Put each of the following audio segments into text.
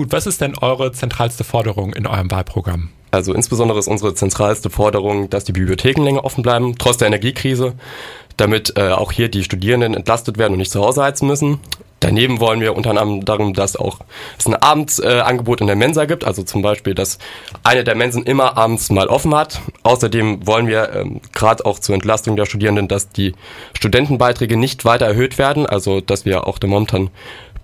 Gut, was ist denn eure zentralste Forderung in eurem Wahlprogramm? Also insbesondere ist unsere zentralste Forderung, dass die Bibliotheken länger offen bleiben, trotz der Energiekrise, damit äh, auch hier die Studierenden entlastet werden und nicht zu Hause heizen müssen. Daneben wollen wir unter anderem darum, dass auch es ein Abendsangebot äh, in der Mensa gibt, also zum Beispiel, dass eine der Mensen immer abends mal offen hat. Außerdem wollen wir ähm, gerade auch zur Entlastung der Studierenden, dass die Studentenbeiträge nicht weiter erhöht werden, also dass wir auch da momentan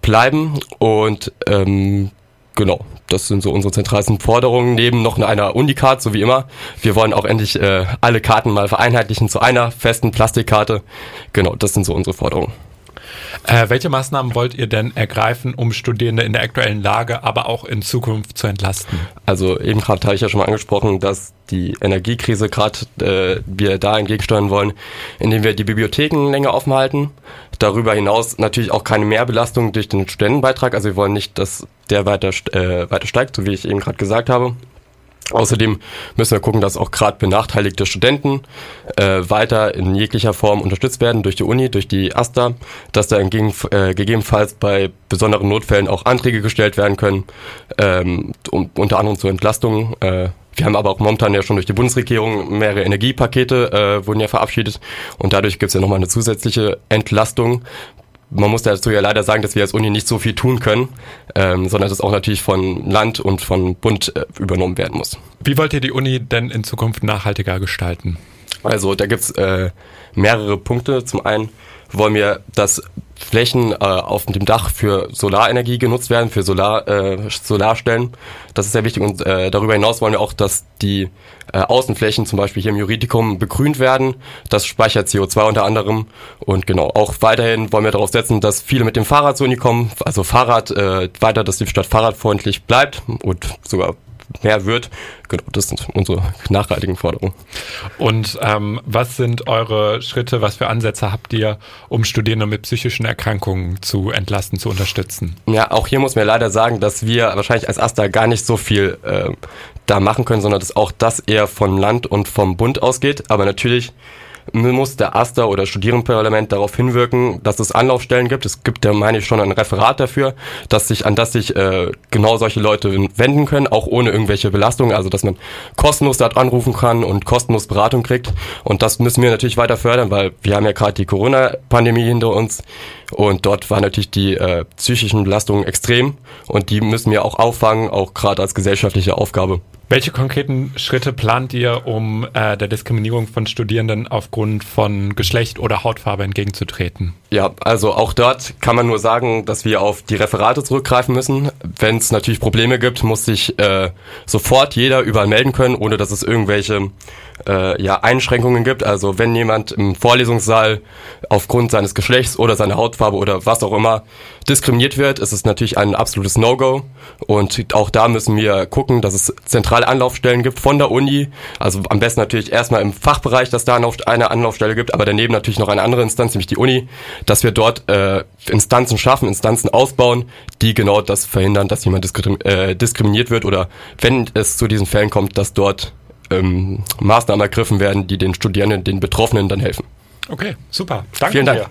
bleiben und ähm, genau, das sind so unsere zentralsten Forderungen, neben noch einer Unicard, so wie immer. Wir wollen auch endlich äh, alle Karten mal vereinheitlichen zu einer festen Plastikkarte. Genau, das sind so unsere Forderungen. Äh, welche Maßnahmen wollt ihr denn ergreifen, um Studierende in der aktuellen Lage, aber auch in Zukunft zu entlasten? Also eben gerade habe ich ja schon mal angesprochen, dass die Energiekrise gerade äh, wir da entgegensteuern wollen, indem wir die Bibliotheken länger offen halten. Darüber hinaus natürlich auch keine Mehrbelastung durch den Studentenbeitrag. Also wir wollen nicht, dass der weiter, äh, weiter steigt, so wie ich eben gerade gesagt habe. Außerdem müssen wir gucken, dass auch gerade benachteiligte Studenten äh, weiter in jeglicher Form unterstützt werden durch die Uni, durch die AStA, dass da entgegen, äh, gegebenenfalls bei besonderen Notfällen auch Anträge gestellt werden können, ähm, um, unter anderem zur Entlastung. Äh, wir haben aber auch momentan ja schon durch die Bundesregierung mehrere Energiepakete äh, wurden ja verabschiedet und dadurch gibt es ja nochmal eine zusätzliche Entlastung, man muss dazu ja leider sagen, dass wir als Uni nicht so viel tun können, ähm, sondern das auch natürlich von Land und von Bund äh, übernommen werden muss. Wie wollt ihr die Uni denn in Zukunft nachhaltiger gestalten? Also da gibt's äh, mehrere Punkte. Zum einen wollen wir, dass Flächen äh, auf dem Dach für Solarenergie genutzt werden, für Solar, äh, Solarstellen. Das ist sehr wichtig und äh, darüber hinaus wollen wir auch, dass die äh, Außenflächen zum Beispiel hier im Juridikum begrünt werden. Das speichert CO2 unter anderem und genau, auch weiterhin wollen wir darauf setzen, dass viele mit dem Fahrrad zur Uni kommen, also Fahrrad äh, weiter, dass die Stadt fahrradfreundlich bleibt und sogar mehr wird. Genau, das sind unsere nachhaltigen Forderungen. Und ähm, was sind eure Schritte, was für Ansätze habt ihr, um Studierende mit psychischen Erkrankungen zu entlasten, zu unterstützen? Ja, auch hier muss man leider sagen, dass wir wahrscheinlich als AStA gar nicht so viel äh, da machen können, sondern dass auch das eher vom Land und vom Bund ausgeht. Aber natürlich muss der AStA oder Studierendenparlament darauf hinwirken, dass es Anlaufstellen gibt. Es gibt ja, meine ich, schon ein Referat dafür, dass sich, an das sich äh, genau solche Leute wenden können, auch ohne irgendwelche Belastungen, also dass man kostenlos dort anrufen kann und kostenlos Beratung kriegt. Und das müssen wir natürlich weiter fördern, weil wir haben ja gerade die Corona-Pandemie hinter uns und dort war natürlich die äh, psychischen Belastungen extrem und die müssen wir auch auffangen, auch gerade als gesellschaftliche Aufgabe. Welche konkreten Schritte plant ihr, um äh, der Diskriminierung von Studierenden aufgrund von Geschlecht oder Hautfarbe entgegenzutreten? Ja, also auch dort kann man nur sagen, dass wir auf die Referate zurückgreifen müssen. Wenn es natürlich Probleme gibt, muss sich äh, sofort jeder überall melden können, ohne dass es irgendwelche äh, ja, Einschränkungen gibt. Also wenn jemand im Vorlesungssaal aufgrund seines Geschlechts oder seiner Hautfarbe oder was auch immer diskriminiert wird, ist es natürlich ein absolutes No-Go. Und auch da müssen wir gucken, dass es zentrale Anlaufstellen gibt von der Uni. Also am besten natürlich erstmal im Fachbereich, dass da eine Anlaufstelle gibt, aber daneben natürlich noch eine andere Instanz, nämlich die Uni, dass wir dort äh, Instanzen schaffen, Instanzen ausbauen, die genau das verhindern, dass jemand äh, diskriminiert wird oder wenn es zu diesen Fällen kommt, dass dort ähm, Maßnahmen ergriffen werden, die den Studierenden, den Betroffenen dann helfen. Okay, super. Danke Vielen Dank. dir.